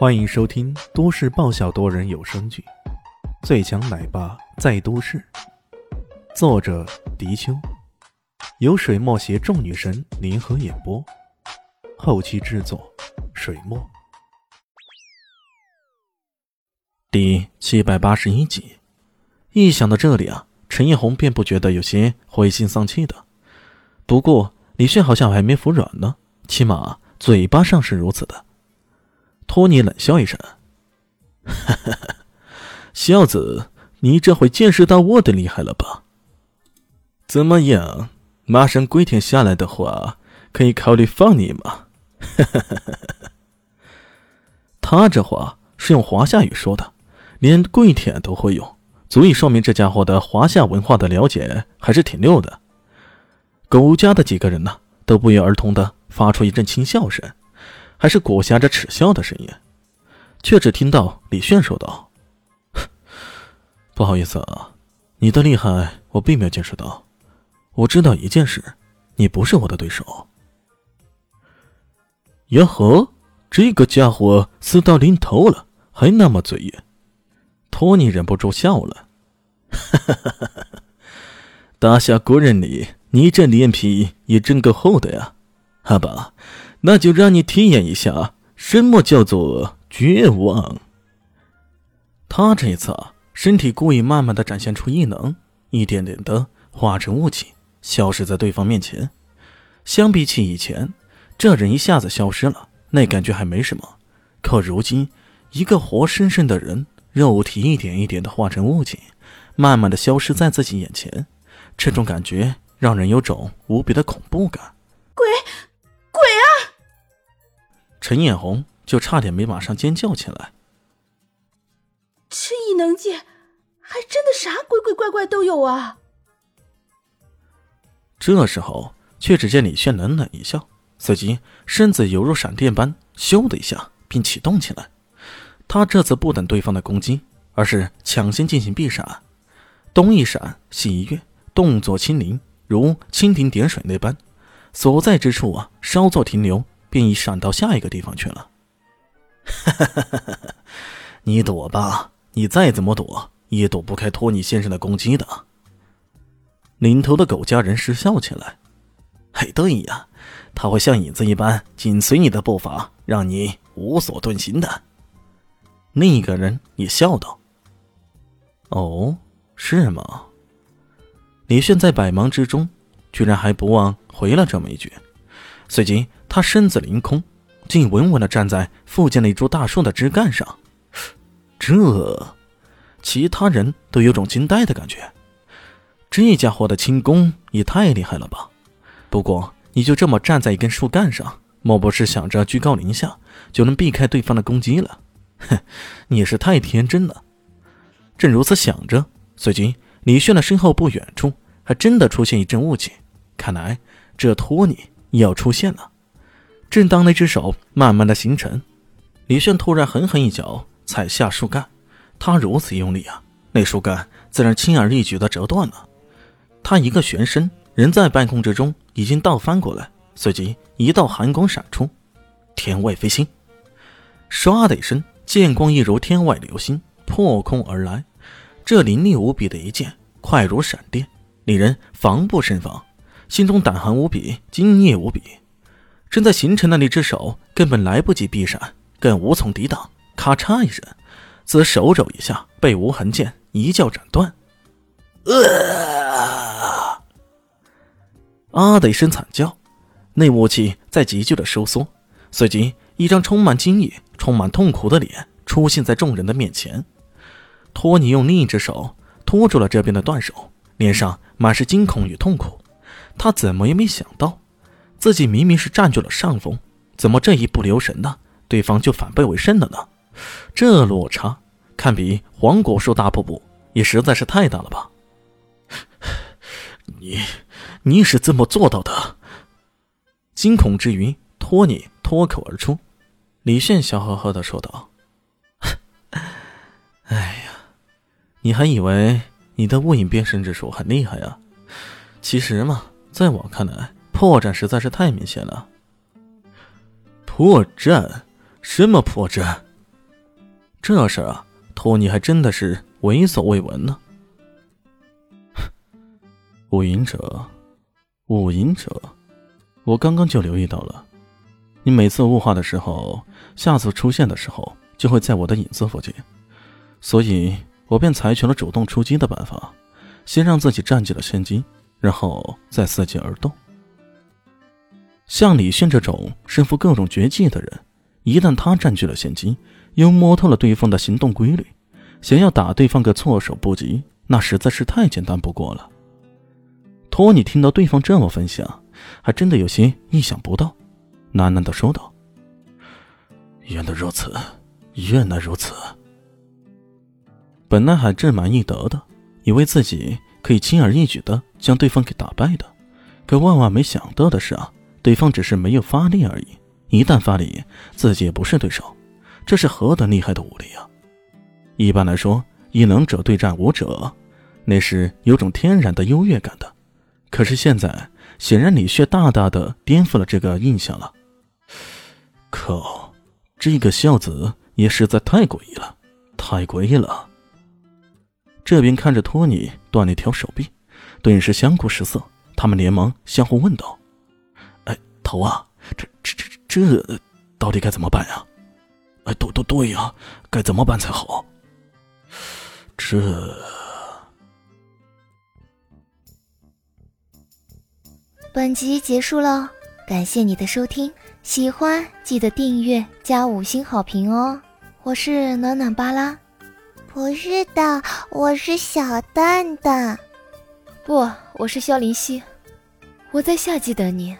欢迎收听都市爆笑多人有声剧《最强奶爸在都市》，作者：迪秋，由水墨携众女神联合演播，后期制作：水墨。第七百八十一集，一想到这里啊，陈艳红便不觉得有些灰心丧气的。不过李炫好像还没服软呢，起码嘴巴上是如此的。托尼冷笑一声：“ 小子，你这回见识到我的厉害了吧？怎么样？马上归天下来的话，可以考虑放你吗？” 他这话是用华夏语说的，连跪舔都会用，足以说明这家伙的华夏文化的了解还是挺溜的。苟家的几个人呢，都不约而同的发出一阵轻笑声。还是裹挟着耻笑的声音，却只听到李炫说道：“不好意思啊，你的厉害我并没有见识到。我知道一件事，你不是我的对手。”哟呵，这个家伙死到临头了，还那么嘴硬。托尼忍不住笑了：“ 哈哈哈哈哈！大侠果然你，你这脸皮也真够厚的呀，好吧。”那就让你体验一下什么叫做绝望。他这一次啊，身体故意慢慢的展现出异能，一点点的化成雾气，消失在对方面前。相比起以前，这人一下子消失了，那感觉还没什么。可如今，一个活生生的人，肉体一点一点的化成雾气，慢慢的消失在自己眼前，这种感觉让人有种无比的恐怖感。鬼。陈艳红就差点没马上尖叫起来。这异能界还真的啥鬼鬼怪怪都有啊！这时候，却只见李炫冷冷一笑，随即身子犹如闪电般咻的一下便启动起来。他这次不等对方的攻击，而是抢先进行避闪，东一闪西一跃，动作轻灵，如蜻蜓点水那般。所在之处啊，稍作停留，便已闪到下一个地方去了。你躲吧，你再怎么躲，也躲不开托尼先生的攻击的。领头的狗家人失笑起来：“嘿，对呀，他会像影子一般紧随你的步伐，让你无所遁形的。”另一个人也笑道：“哦，是吗？”李炫在百忙之中。居然还不忘回了这么一句，随即他身子凌空，竟稳稳地站在附近的一株大树的枝干上。这，其他人都有种惊呆的感觉。这家伙的轻功也太厉害了吧！不过，你就这么站在一根树干上，莫不是想着居高临下就能避开对方的攻击了？哼，你是太天真了。正如此想着，随即李炫的身后不远处。还真的出现一阵雾气，看来这托尼要出现了。正当那只手慢慢的形成，李炫突然狠狠一脚踩下树干，他如此用力啊，那树干自然轻而易举的折断了。他一个旋身，人在半空之中已经倒翻过来，随即一道寒光闪出，天外飞星，唰的一声，剑光一如天外流星破空而来，这凌厉无比的一剑，快如闪电。令人防不胜防，心中胆寒无比，惊异无比。正在形成的那只手根本来不及避闪，更无从抵挡。咔嚓一声，自手肘一下被无痕剑一脚斩断。啊！啊的一声惨叫，那雾气在急剧的收缩，随即一张充满惊异、充满痛苦的脸出现在众人的面前。托尼用另一只手拖住了这边的断手。脸上满是惊恐与痛苦，他怎么也没想到，自己明明是占据了上风，怎么这一不留神呢，对方就反败为胜了呢？这落差，堪比黄果树大瀑布，也实在是太大了吧！你，你是怎么做到的？惊恐之余，托尼脱口而出。李炫笑呵呵的说道：“ 哎呀，你还以为……”你的雾影变身之术很厉害啊！其实嘛，在我看来，破绽实在是太明显了。破绽？什么破绽？这事儿啊，托尼还真的是闻所未闻呢。雾隐者，雾隐者，我刚刚就留意到了，你每次雾化的时候，下次出现的时候就会在我的影子附近，所以我便采取了主动出击的办法，先让自己占据了先机，然后再伺机而动。像李迅这种身负各种绝技的人，一旦他占据了先机，又摸透了对方的行动规律，想要打对方个措手不及，那实在是太简单不过了。托尼听到对方这么分享，还真的有些意想不到，喃喃的说道：“原来如此，原来如此。”本来还志满意得的，以为自己可以轻而易举的将对方给打败的，可万万没想到的是啊，对方只是没有发力而已。一旦发力，自己也不是对手，这是何等厉害的武力啊！一般来说，异能者对战武者，那是有种天然的优越感的。可是现在，显然李炫大大的颠覆了这个印象了。靠，这个孝子也实在太诡异了，太诡异了。这边看着托尼断了一条手臂，顿时相顾失色。他们连忙相互问道：“，头啊，这这这这，到底该怎么办呀？”“哎，对对对呀，该怎么办才好？”这。本集结束了，感谢你的收听，喜欢记得订阅加五星好评哦！我是暖暖巴拉，不是的，我是小蛋蛋，不，我是萧林希，我在夏季等你。